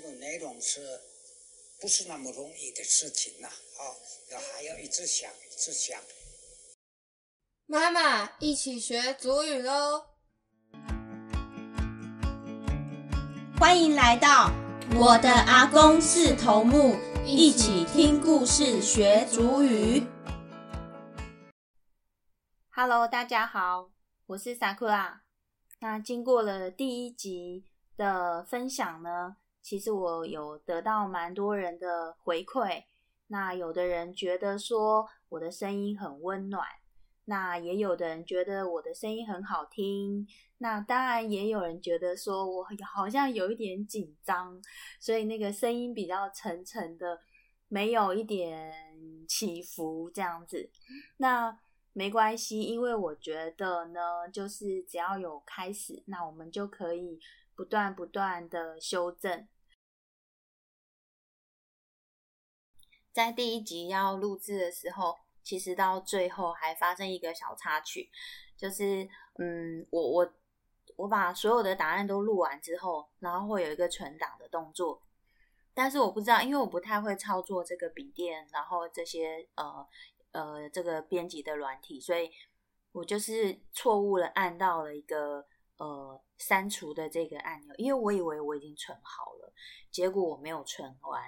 这个内容是不是那么容易的事情呐？啊，要还要一直想，一直想。妈妈，一起学主语喽！欢迎来到我的阿公是头目，一起听故事学主语。Hello，大家好，我是 Sakura。那经过了第一集的分享呢，其实我有得到蛮多人的回馈。那有的人觉得说我的声音很温暖，那也有的人觉得我的声音很好听。那当然也有人觉得说我好像有一点紧张，所以那个声音比较沉沉的，没有一点起伏这样子。那没关系，因为我觉得呢，就是只要有开始，那我们就可以不断不断的修正。在第一集要录制的时候，其实到最后还发生一个小插曲，就是嗯，我我我把所有的答案都录完之后，然后会有一个存档的动作，但是我不知道，因为我不太会操作这个笔电，然后这些呃。呃，这个编辑的软体，所以我就是错误了，按到了一个呃删除的这个按钮，因为我以为我已经存好了，结果我没有存完，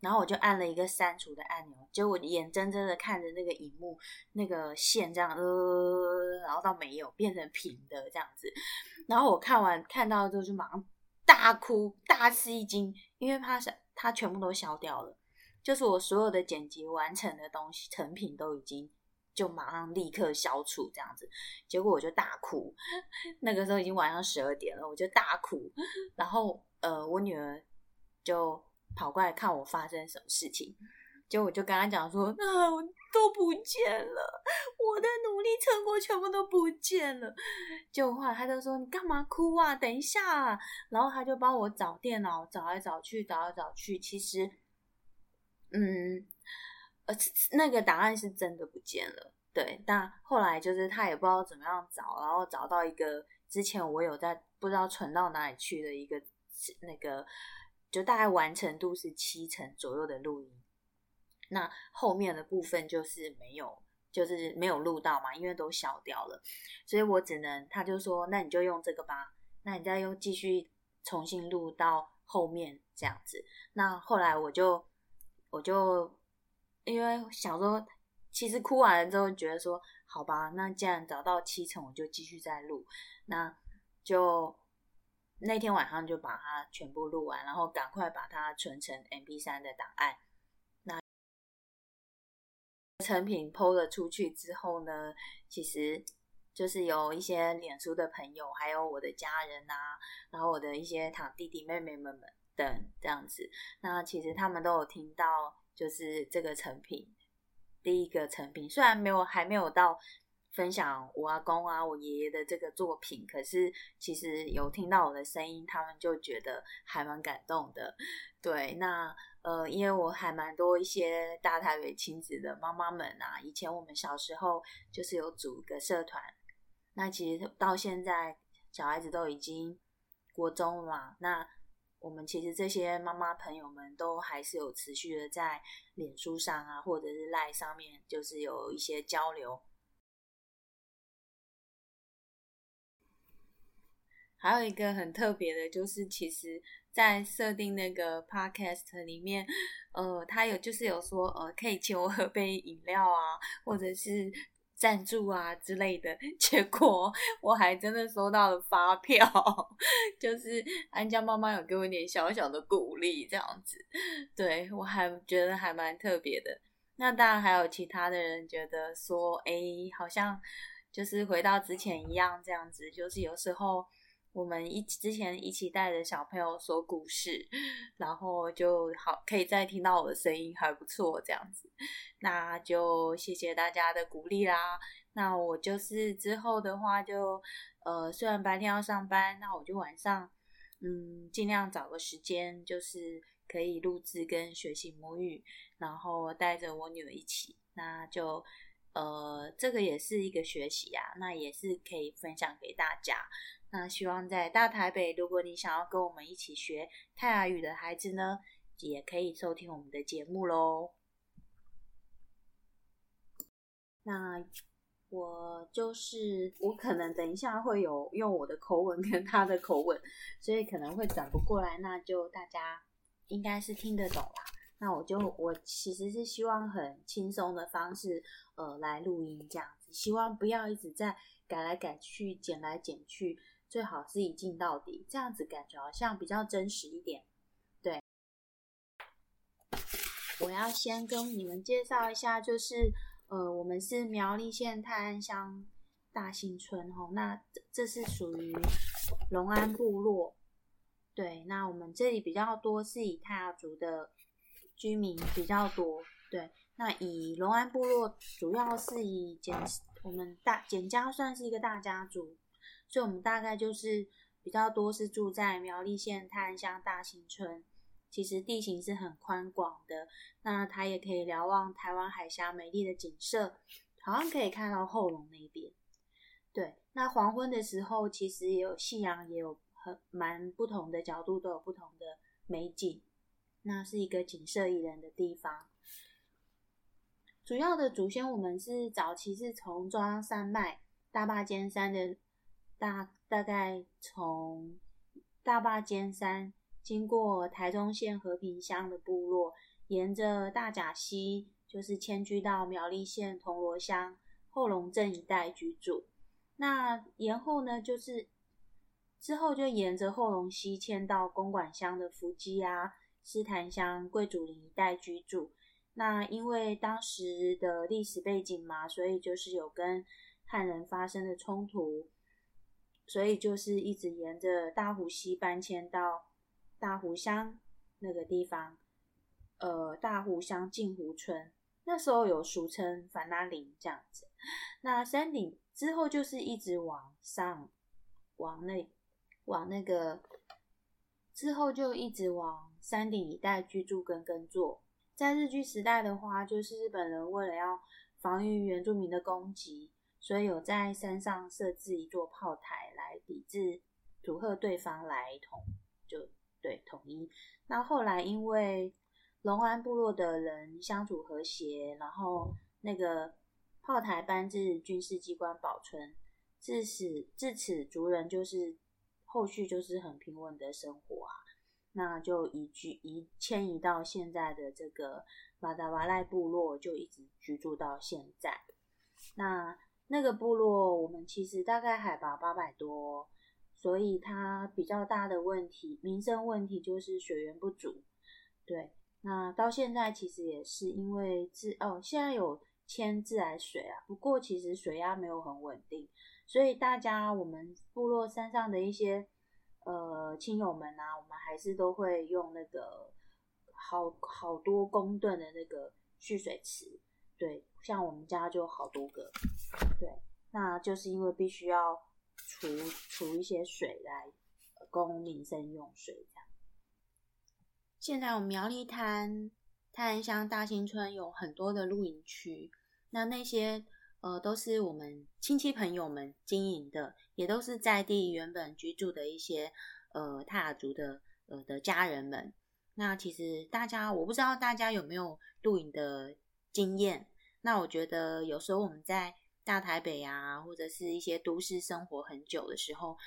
然后我就按了一个删除的按钮，结果眼睁睁的看着那个荧幕那个线这样呃，然后到没有变成平的这样子，然后我看完看到之后就马上大哭大吃一惊，因为怕是它全部都消掉了。就是我所有的剪辑完成的东西成品都已经就马上立刻消除这样子，结果我就大哭。那个时候已经晚上十二点了，我就大哭。然后呃，我女儿就跑过来看我发生什么事情，结果我就跟她讲说：“啊，都不见了，我的努力成果全部都不见了。”就后来她就说：“你干嘛哭啊？等一下。”然后她就帮我找电脑，找来找去，找来找去，其实。嗯，呃，那个档案是真的不见了，对。但后来就是他也不知道怎么样找，然后找到一个之前我有在不知道存到哪里去的一个那个，就大概完成度是七成左右的录音。那后面的部分就是没有，就是没有录到嘛，因为都消掉了，所以我只能他就说，那你就用这个吧，那你再用继续重新录到后面这样子。那后来我就。我就因为小时候，其实哭完了之后，觉得说好吧，那既然找到七成，我就继续再录。那就那天晚上就把它全部录完，然后赶快把它存成 M P 三的档案。那成品抛了出去之后呢，其实就是有一些脸书的朋友，还有我的家人啊，然后我的一些堂弟弟妹妹们们。等这样子，那其实他们都有听到，就是这个成品，第一个成品，虽然没有还没有到分享我阿公啊、我爷爷的这个作品，可是其实有听到我的声音，他们就觉得还蛮感动的。对，那呃，因为我还蛮多一些大台北亲子的妈妈们啊，以前我们小时候就是有组个社团，那其实到现在小孩子都已经国中了嘛，那。我们其实这些妈妈朋友们都还是有持续的在脸书上啊，或者是赖上面，就是有一些交流。还有一个很特别的，就是其实在设定那个 podcast 里面，呃，他有就是有说，呃，可以请我喝杯饮料啊，或者是。赞助啊之类的，结果我还真的收到了发票，就是安家妈妈有给我一点小小的鼓励，这样子，对我还觉得还蛮特别的。那当然还有其他的人觉得说，哎，好像就是回到之前一样，这样子，就是有时候。我们一之前一起带着小朋友说故事，然后就好可以再听到我的声音，还不错这样子。那就谢谢大家的鼓励啦。那我就是之后的话，就呃虽然白天要上班，那我就晚上嗯尽量找个时间，就是可以录制跟学习母语，然后带着我女儿一起。那就呃这个也是一个学习呀，那也是可以分享给大家。那希望在大台北，如果你想要跟我们一起学泰雅语的孩子呢，也可以收听我们的节目喽。那我就是我可能等一下会有用我的口吻跟他的口吻，所以可能会转不过来，那就大家应该是听得懂啦。那我就我其实是希望很轻松的方式，呃，来录音这样子，希望不要一直在改来改去、剪来剪去，最好是一镜到底，这样子感觉好像比较真实一点。对，我要先跟你们介绍一下，就是呃，我们是苗栗县泰安乡大兴村哦，那这这是属于龙安部落。对，那我们这里比较多是以泰雅族的。居民比较多，对。那以龙安部落，主要是以简我们大简家算是一个大家族，所以我们大概就是比较多是住在苗栗县泰安乡大兴村。其实地形是很宽广的，那它也可以瞭望台湾海峡美丽的景色，好像可以看到后龙那边。对，那黄昏的时候，其实也有夕阳，也有很蛮不同的角度，都有不同的美景。那是一个景色宜人的地方。主要的祖先，我们是早期是从中央山脉大坝尖山的大，大概从大坝尖山经过台中县和平乡的部落，沿着大甲溪，就是迁居到苗栗县铜锣乡后龙镇一带居住。那沿后呢，就是之后就沿着后龙溪迁到公馆乡的福基啊。斯坦乡贵族林一带居住，那因为当时的历史背景嘛，所以就是有跟汉人发生的冲突，所以就是一直沿着大湖溪搬迁到大湖乡那个地方，呃，大湖乡镜湖村，那时候有俗称凡拉林这样子。那山顶之后就是一直往上，往那往那个之后就一直往。山顶一带居住跟耕作，在日据时代的话，就是日本人为了要防御原住民的攻击，所以有在山上设置一座炮台来抵制、阻吓对方来统，就对统一。那后来因为龙安部落的人相处和谐，然后那个炮台搬至军事机关保存，自此自此族人就是后续就是很平稳的生活啊。那就移居移迁移到现在的这个马达瓦赖部落，就一直居住到现在。那那个部落，我们其实大概海拔八百多，所以它比较大的问题，民生问题就是水源不足。对，那到现在其实也是因为自哦，现在有迁自来水啊，不过其实水压没有很稳定，所以大家我们部落山上的一些。呃，亲友们啊，我们还是都会用那个好好多公吨的那个蓄水池，对，像我们家就好多个，对，那就是因为必须要储储一些水来供民生用水这样。现在我们苗栗滩泰安乡大兴村有很多的露营区，那那些。呃，都是我们亲戚朋友们经营的，也都是在地原本居住的一些呃泰雅族的呃的家人们。那其实大家，我不知道大家有没有露营的经验。那我觉得有时候我们在大台北啊，或者是一些都市生活很久的时候，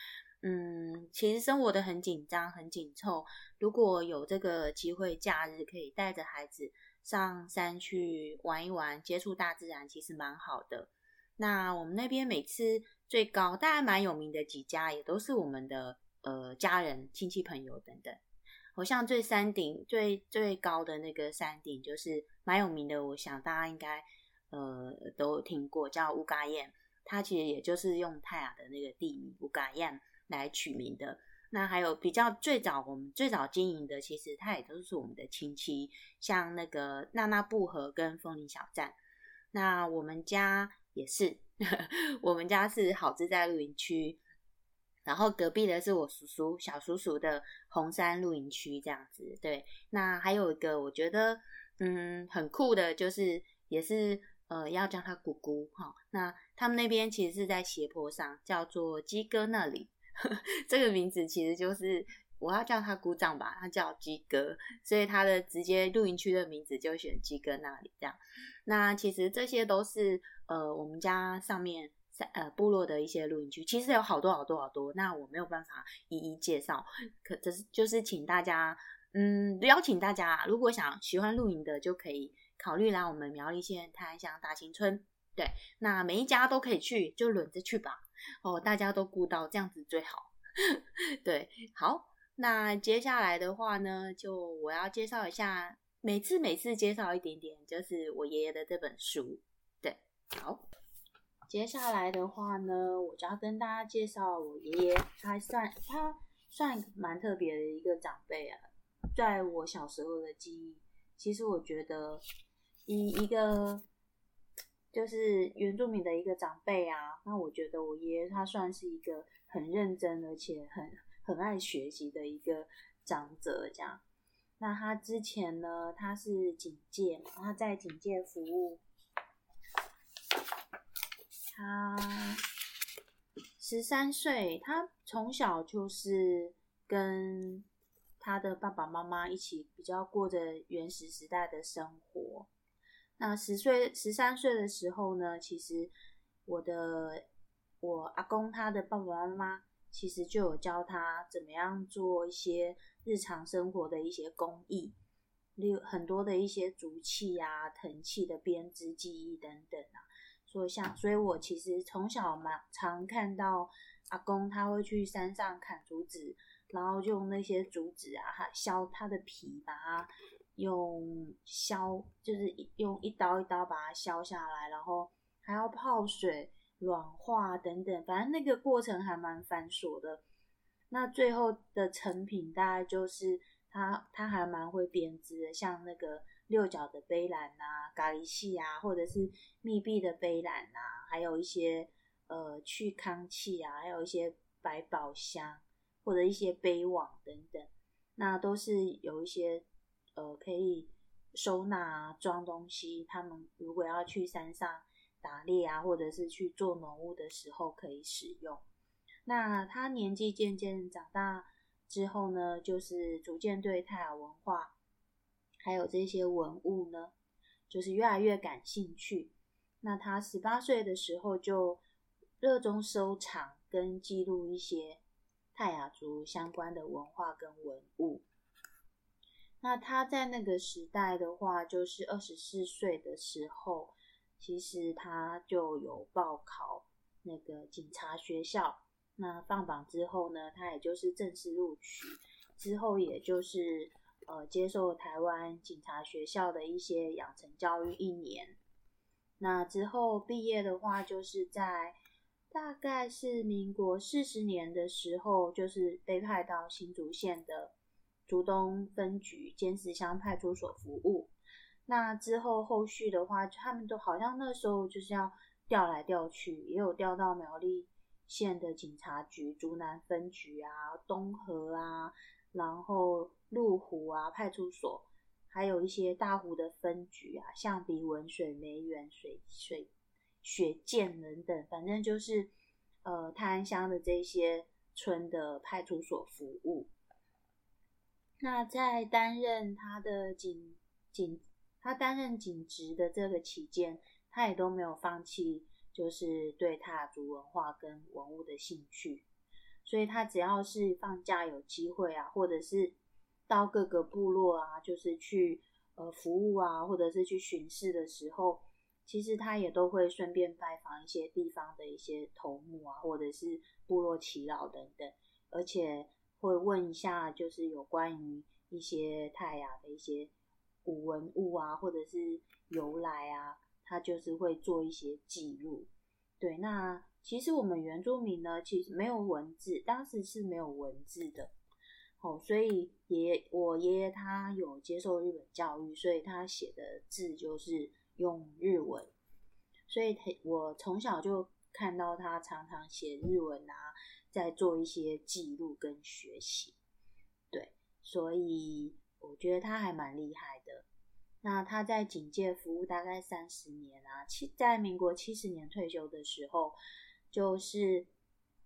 嗯，其实生活的很紧张、很紧凑。如果有这个机会，假日可以带着孩子。上山去玩一玩，接触大自然，其实蛮好的。那我们那边每次最高，大概蛮有名的几家，也都是我们的呃家人、亲戚、朋友等等。我像最山顶最最高的那个山顶，就是蛮有名的，我想大家应该呃都听过，叫乌嘎燕。它其实也就是用泰雅的那个地名乌嘎燕来取名的。那还有比较最早，我们最早经营的，其实它也都是我们的亲戚，像那个娜娜布河跟枫林小站。那我们家也是，我们家是好自在露营区，然后隔壁的是我叔叔小叔叔的红山露营区，这样子。对，那还有一个我觉得嗯很酷的，就是也是呃要叫他姑姑哈。那他们那边其实是在斜坡上，叫做鸡哥那里。这个名字其实就是我要叫他姑丈吧，他叫鸡哥，所以他的直接露营区的名字就选鸡哥那里这样。那其实这些都是呃我们家上面呃部落的一些露营区，其实有好多好多好多，那我没有办法一一介绍，可这是就是请大家嗯邀请大家，如果想喜欢露营的就可以考虑来我们苗栗县泰安乡大清村。对，那每一家都可以去，就轮着去吧。哦，大家都顾到，这样子最好。对，好，那接下来的话呢，就我要介绍一下，每次每次介绍一点点，就是我爷爷的这本书。对，好，接下来的话呢，我就要跟大家介绍我爷爷，他算他算蛮特别的一个长辈啊，在我小时候的记忆，其实我觉得以一个。就是原住民的一个长辈啊，那我觉得我爷爷他算是一个很认真而且很很爱学习的一个长者，这样。那他之前呢，他是警戒，他在警戒服务，他十三岁，他从小就是跟他的爸爸妈妈一起比较过着原始时代的生活。那十岁、十三岁的时候呢，其实我的我阿公他的爸爸妈妈其实就有教他怎么样做一些日常生活的一些工艺，例如很多的一些竹器啊、藤器的编织技艺等等啊。所以像，所以我其实从小蛮常看到阿公他会去山上砍竹子，然后用那些竹子啊，他削它的皮，把它。用削就是用一刀一刀把它削下来，然后还要泡水软化等等，反正那个过程还蛮繁琐的。那最后的成品大概就是它，它还蛮会编织的，像那个六角的杯篮啊、咖喱器啊，或者是密闭的杯篮啊，还有一些呃去糠器啊，还有一些百宝箱或者一些杯网等等，那都是有一些。呃，可以收纳装东西。他们如果要去山上打猎啊，或者是去做农务的时候可以使用。那他年纪渐渐长大之后呢，就是逐渐对泰雅文化还有这些文物呢，就是越来越感兴趣。那他十八岁的时候就热衷收藏跟记录一些泰雅族相关的文化跟文物。那他在那个时代的话，就是二十四岁的时候，其实他就有报考那个警察学校。那放榜之后呢，他也就是正式录取，之后也就是呃接受台湾警察学校的一些养成教育一年。那之后毕业的话，就是在大概是民国四十年的时候，就是被派到新竹县的。竹东分局尖石乡派出所服务，那之后后续的话，他们都好像那时候就是要调来调去，也有调到苗栗县的警察局竹南分局啊、东河啊，然后鹿湖啊派出所，还有一些大湖的分局啊，象鼻文水梅园水水雪见等等，反正就是呃泰安乡的这些村的派出所服务。那在担任他的警警，他担任警职的这个期间，他也都没有放弃，就是对塔族文化跟文物的兴趣。所以他只要是放假有机会啊，或者是到各个部落啊，就是去呃服务啊，或者是去巡视的时候，其实他也都会顺便拜访一些地方的一些头目啊，或者是部落耆老等等，而且。会问一下，就是有关于一些泰雅的一些古文物啊，或者是由来啊，他就是会做一些记录。对，那其实我们原住民呢，其实没有文字，当时是没有文字的。哦，所以爷我爷爷他有接受日本教育，所以他写的字就是用日文。所以他我从小就看到他常常写日文啊。在做一些记录跟学习，对，所以我觉得他还蛮厉害的。那他在警界服务大概三十年啊，七在民国七十年退休的时候，就是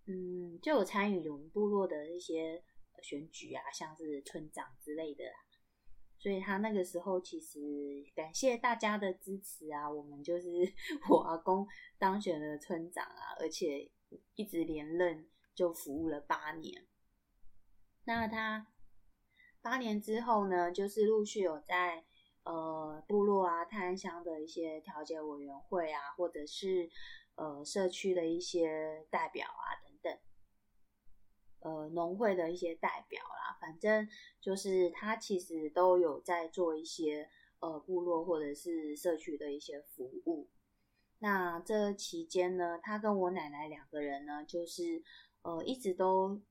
嗯，就有参与我们部落的一些选举啊，像是村长之类的啦。所以他那个时候其实感谢大家的支持啊，我们就是 我阿公当选了村长啊，而且一直连任就服务了八年。那他八年之后呢，就是陆续有在呃部落啊、泰安乡的一些调解委员会啊，或者是呃社区的一些代表啊等等。呃，农会的一些代表啦，反正就是他其实都有在做一些呃部落或者是社区的一些服务。那这期间呢，他跟我奶奶两个人呢，就是呃一直都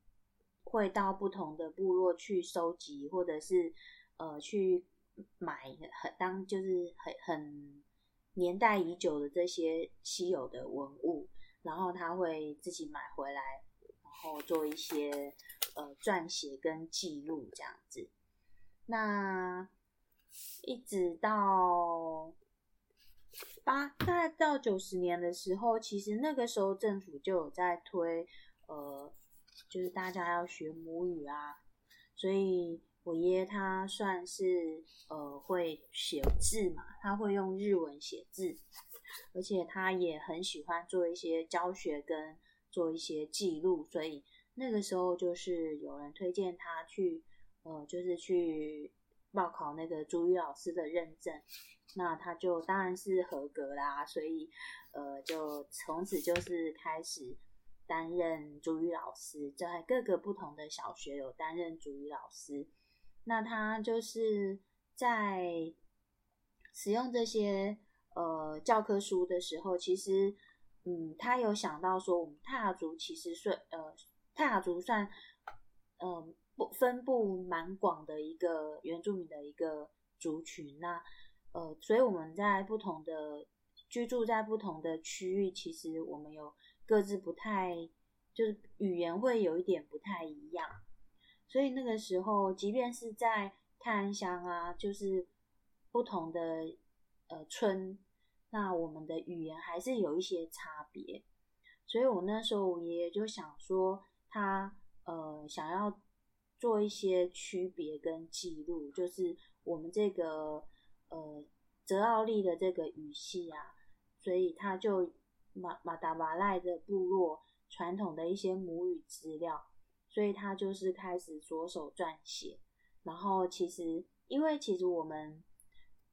会到不同的部落去收集，或者是呃去买很当就是很很年代已久的这些稀有的文物，然后他会自己买回来。然后做一些呃撰写跟记录这样子，那一直到八大概到九十年的时候，其实那个时候政府就有在推呃，就是大家要学母语啊，所以我爷爷他算是呃会写字嘛，他会用日文写字，而且他也很喜欢做一些教学跟。做一些记录，所以那个时候就是有人推荐他去，呃，就是去报考那个主语老师的认证，那他就当然是合格啦，所以呃，就从此就是开始担任主语老师，在各个不同的小学有担任主语老师。那他就是在使用这些呃教科书的时候，其实。嗯，他有想到说，我们泰雅族其实算呃，泰雅族算嗯不分布蛮广的一个原住民的一个族群。那呃，所以我们在不同的居住在不同的区域，其实我们有各自不太就是语言会有一点不太一样。所以那个时候，即便是在泰安乡啊，就是不同的呃村。那我们的语言还是有一些差别，所以我那时候我爷爷就想说，他呃想要做一些区别跟记录，就是我们这个呃泽奥利的这个语系啊，所以他就马马达瓦赖的部落传统的一些母语资料，所以他就是开始着手撰写，然后其实因为其实我们。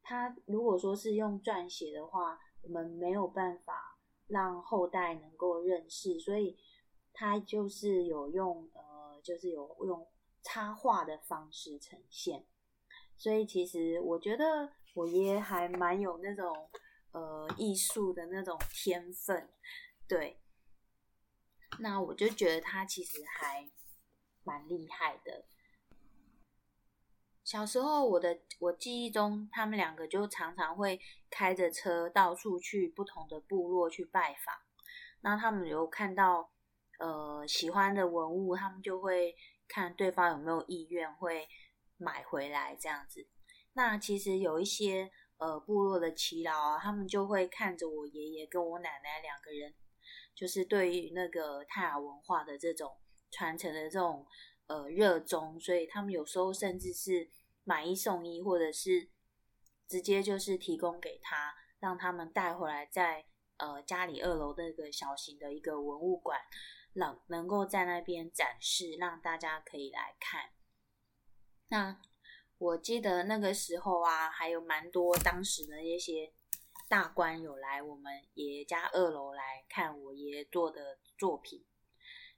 他如果说是用撰写的话，我们没有办法让后代能够认识，所以他就是有用呃，就是有用插画的方式呈现。所以其实我觉得我爷爷还蛮有那种呃艺术的那种天分，对。那我就觉得他其实还蛮厉害的。小时候，我的我记忆中，他们两个就常常会开着车到处去不同的部落去拜访。那他们有看到呃喜欢的文物，他们就会看对方有没有意愿会买回来这样子。那其实有一些呃部落的耆老啊，他们就会看着我爷爷跟我奶奶两个人，就是对于那个泰雅文化的这种传承的这种。呃，热衷，所以他们有时候甚至是买一送一，或者是直接就是提供给他，让他们带回来，在呃家里二楼那个小型的一个文物馆，能能够在那边展示，让大家可以来看。那我记得那个时候啊，还有蛮多当时的那些大官有来我们爷爷家二楼来看我爷爷做的作品，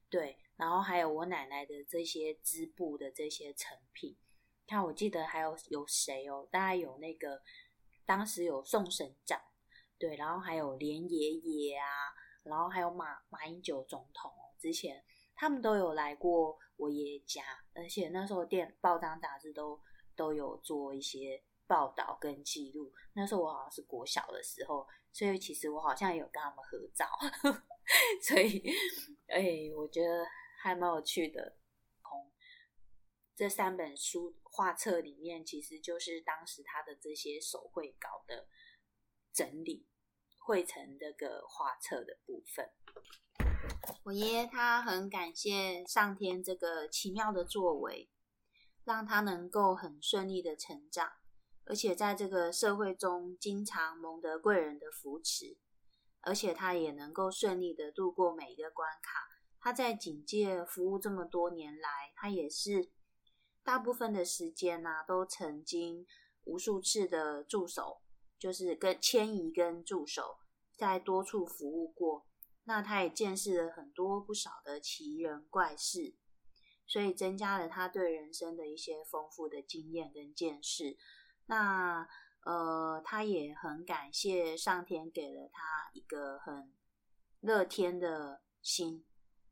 对。然后还有我奶奶的这些织布的这些成品，看我记得还有有谁哦？大概有那个当时有宋省长，对，然后还有连爷爷啊，然后还有马马英九总统哦，之前他们都有来过我爷爷家，而且那时候电报章杂志都都有做一些报道跟记录。那时候我好像是国小的时候，所以其实我好像有跟他们合照，所以哎，我觉得。还蛮有趣的，从这三本书画册里面，其实就是当时他的这些手绘稿的整理，绘成这个画册的部分。我爷爷他很感谢上天这个奇妙的作为，让他能够很顺利的成长，而且在这个社会中经常蒙得贵人的扶持，而且他也能够顺利的度过每一个关卡。他在警界服务这么多年来，他也是大部分的时间呢，都曾经无数次的驻守，就是跟迁移跟驻守，在多处服务过。那他也见识了很多不少的奇人怪事，所以增加了他对人生的一些丰富的经验跟见识。那呃，他也很感谢上天给了他一个很乐天的心。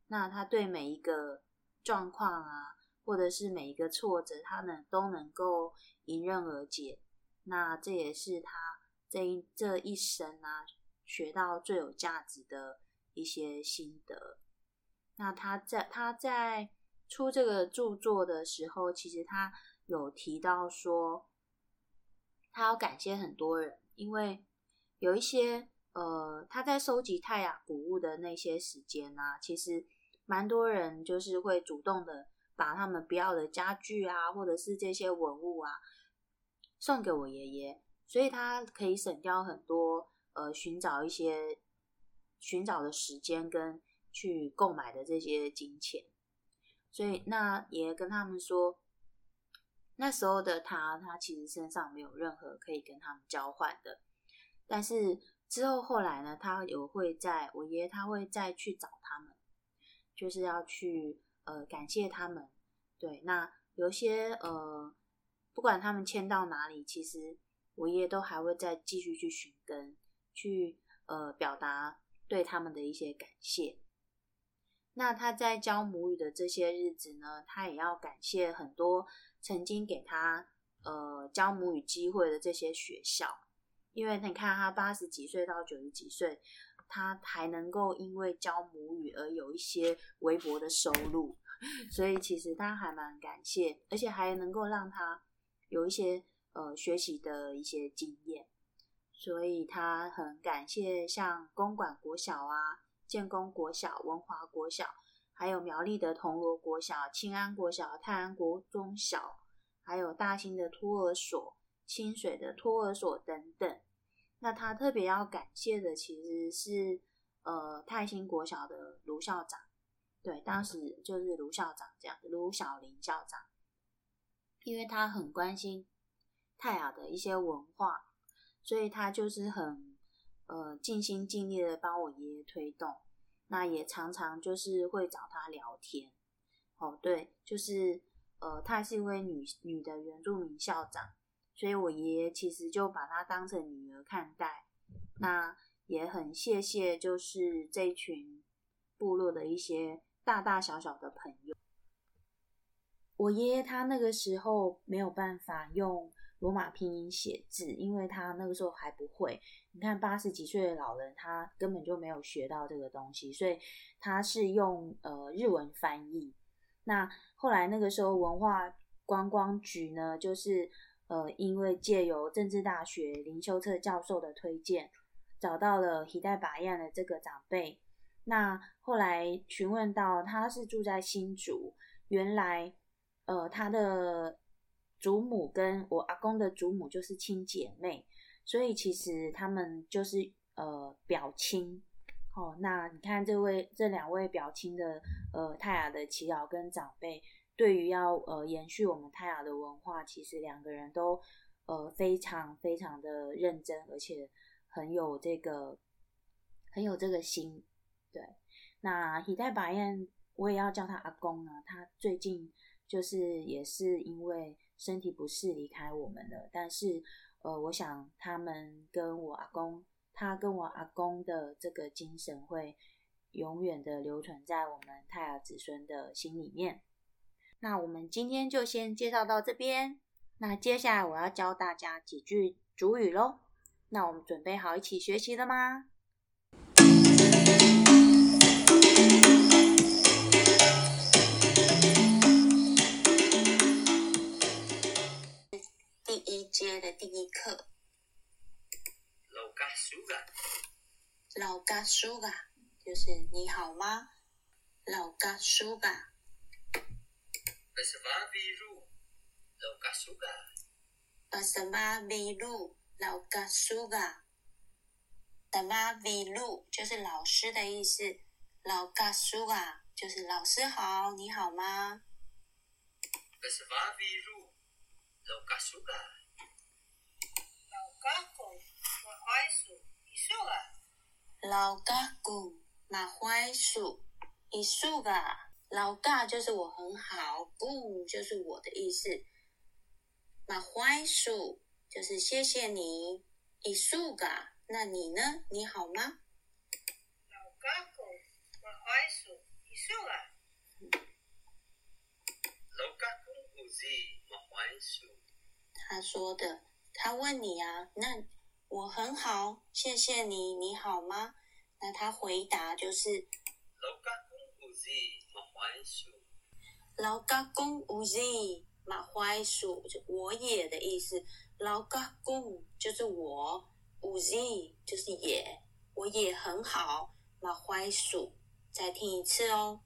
那他对每一个状况啊，或者是每一个挫折，他能都能够迎刃而解。那这也是他这一这一生啊，学到最有价值的。一些心得。那他在他在出这个著作的时候，其实他有提到说，他要感谢很多人，因为有一些呃，他在收集泰雅古物的那些时间啊，其实蛮多人就是会主动的把他们不要的家具啊，或者是这些文物啊，送给我爷爷，所以他可以省掉很多呃，寻找一些。寻找的时间跟去购买的这些金钱，所以那爷爷跟他们说，那时候的他，他其实身上没有任何可以跟他们交换的。但是之后后来呢，他有会在我爷爷他会再去找他们，就是要去呃感谢他们。对，那有些呃不管他们迁到哪里，其实我爷爷都还会再继续去寻根，去呃表达。对他们的一些感谢。那他在教母语的这些日子呢，他也要感谢很多曾经给他呃教母语机会的这些学校，因为你看他八十几岁到九十几岁，他还能够因为教母语而有一些微薄的收入，所以其实他还蛮感谢，而且还能够让他有一些呃学习的一些经验。所以他很感谢像公馆国小啊、建功国小、文华国小，还有苗栗的铜锣国小、清安国小、泰安国中小，还有大兴的托儿所、清水的托儿所等等。那他特别要感谢的其实是呃泰兴国小的卢校长，对，当时就是卢校长这样，卢小林校长，因为他很关心泰雅的一些文化。所以他就是很呃尽心尽力的帮我爷爷推动，那也常常就是会找他聊天。哦，对，就是呃，她是一位女女的原住民校长，所以我爷爷其实就把她当成女儿看待。那也很谢谢，就是这群部落的一些大大小小的朋友。我爷爷他那个时候没有办法用。罗马拼音写字，因为他那个时候还不会。你看八十几岁的老人，他根本就没有学到这个东西，所以他是用呃日文翻译。那后来那个时候文化观光局呢，就是呃因为借由政治大学林修策教授的推荐，找到了皮代巴彦的这个长辈。那后来询问到他是住在新竹，原来呃他的。祖母跟我阿公的祖母就是亲姐妹，所以其实他们就是呃表亲。哦，那你看这位这两位表亲的呃泰雅的耆老跟长辈，对于要呃延续我们泰雅的文化，其实两个人都呃非常非常的认真，而且很有这个很有这个心。对，那喜代白燕我也要叫他阿公啊，他最近就是也是因为。身体不适离开我们了，但是，呃，我想他们跟我阿公，他跟我阿公的这个精神会永远的留存在我们泰雅子孙的心里面。那我们今天就先介绍到这边，那接下来我要教大家几句主语喽。那我们准备好一起学习了吗？老嘎苏嘎，Bersama biru. Lauka suka. 巴什么米路老嘎苏嘎，什么米路就是老师的意思，老师好，你好吗？Bersama biru. Lauka suka. 老嘎古马槐树一树嘎，老嘎就是我很好，不就是我的意思，马槐树就是谢谢你，一树嘎，那你呢？你好吗？Lauka kung uzi mahwai su. 他说的，他问你啊，那我很好，谢谢你，你好吗？那他回答就是。Uzi. 老嘎公无 z 马槐树就我也的意思，老嘎公就是我，无 z 就是也，我也很好。马槐树，再听一次哦。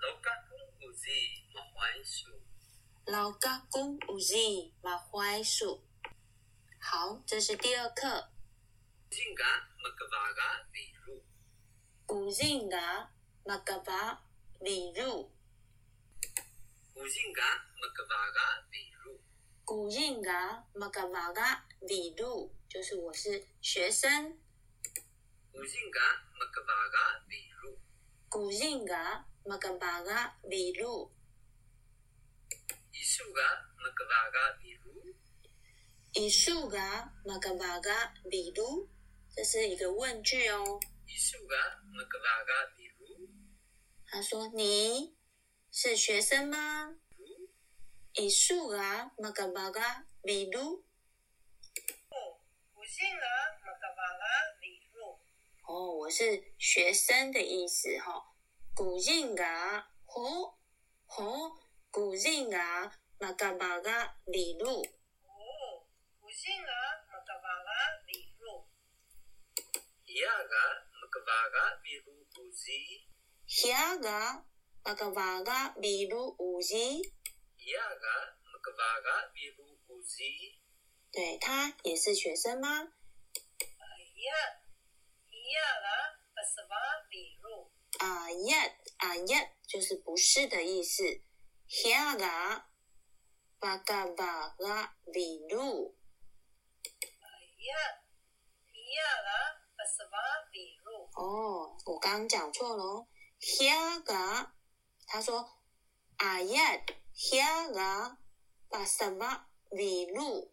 Lauka kung uzi mahwai su. 老嘎公无 z 马槐树。好，这是第二课。Jingga magkabaga biru. 古人嘎马嘎巴里入，Ujingga magkabaga biru. 古人嘎马嘎巴嘎里入，就是我是学生。Ujingga magkabaga biru. 古人嘎马嘎巴嘎里入。Isuga magkabaga biru. 一树嘎马嘎巴嘎里路，这是一个问句哦。Isuga magkabaga biru. 他说：“你是学生吗？”一树嘎马嘎巴嘎里路。哦，我是学生的意思哈。古人嘎吼吼，古人嘎马嘎巴嘎里路。Iyaga magkabaga biru uzi. 遐嘎马嘎巴嘎里路五字。Iyaga magkabaga biru uzi. 对他也是学生吗？啊耶啊耶，就是不是的意思。遐个巴嘎巴嘎里路，哦，我刚刚讲错了哦。遐个，他说啊耶，遐个巴什么里路，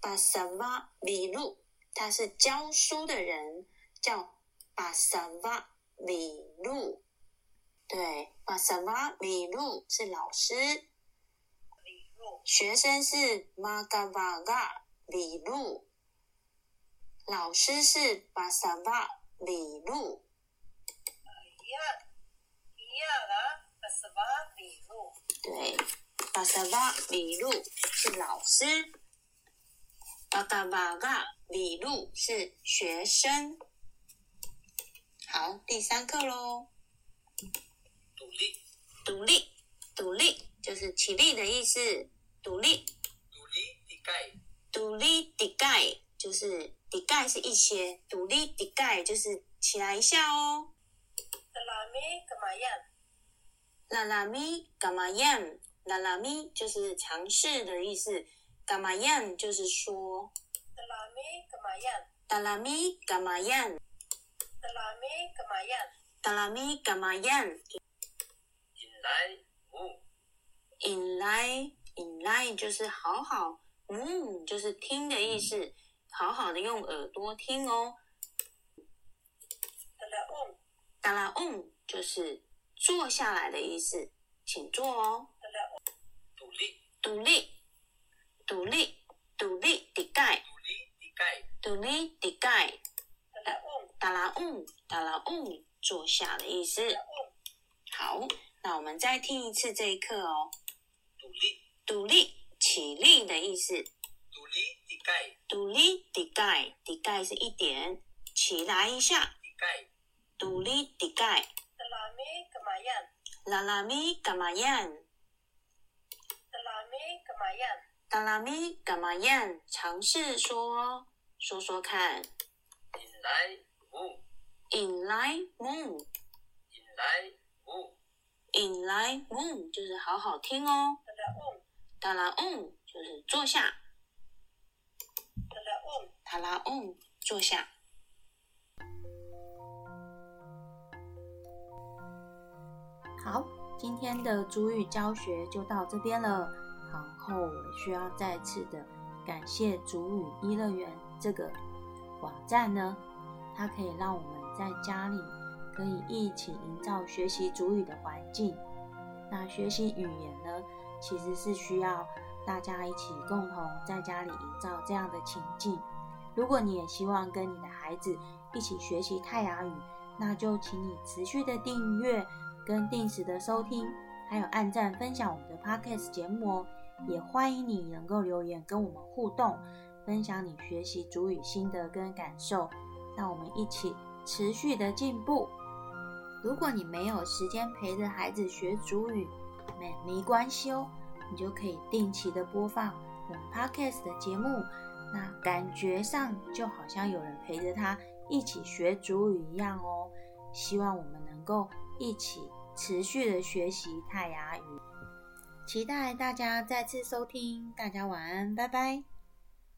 巴什么里路，他是教书的人，叫巴什么里路。对，巴什么里路是老师，学生是马嘎巴嘎里路，老师是巴什么里路。对，巴什么里路是老师，巴嘎巴嘎里路是学生。好，第三课喽。Tuli. 独立，独立就是起立的意思。独立，Tuli tikai. 独立底盖就是底盖是一些，独立底盖就是起来一下哦。啦啦咪干嘛样？啦啦咪就是尝试的意思，干嘛样就是说，哒啦咪干嘛样？哒啦咪干嘛样？Inlay mu. 引来引来就是好好，嗯，就是听的意思，好好的用耳朵听哦。达拉嗯就是坐下来的意思，请坐哦。Tuli. 独立，独立，独立的盖，Tuli tikai. 独立的盖，达拉嗯，达拉嗯，坐下的意思。好，那我们再听一次这一课哦。Tuli. 独立，起立的意思。Tuli tikai. 独立的盖，的盖是一点，起来一下。独立理解。拉拉咪，干嘛样？拉拉咪，干嘛样？拉拉咪，干嘛样？拉拉咪，干嘛样？尝试说，说说看。In light moon。In lai mu。In lai mu 就是好好听哦。塔拉 on。拉 on 就是坐下。塔拉 on。拉 on 坐下。好，今天的主语教学就到这边了。然后我需要再次的感谢主语一乐园这个网站呢，它可以让我们在家里可以一起营造学习主语的环境。那学习语言呢，其实是需要大家一起共同在家里营造这样的情境。如果你也希望跟你的孩子一起学习泰雅语，那就请你持续的订阅跟定时的收听，还有按赞分享我们的 Podcast 节目哦。也欢迎你能够留言跟我们互动，分享你学习主语心得跟感受，让我们一起持续的进步。如果你没有时间陪着孩子学主语，没没关系哦，你就可以定期的播放我们 Podcast 的节目，那感觉上就好像有人陪着他一起学主语一样哦。希望我们能够一起持续的学习泰雅语。期待大家再次收听，大家晚安，拜拜。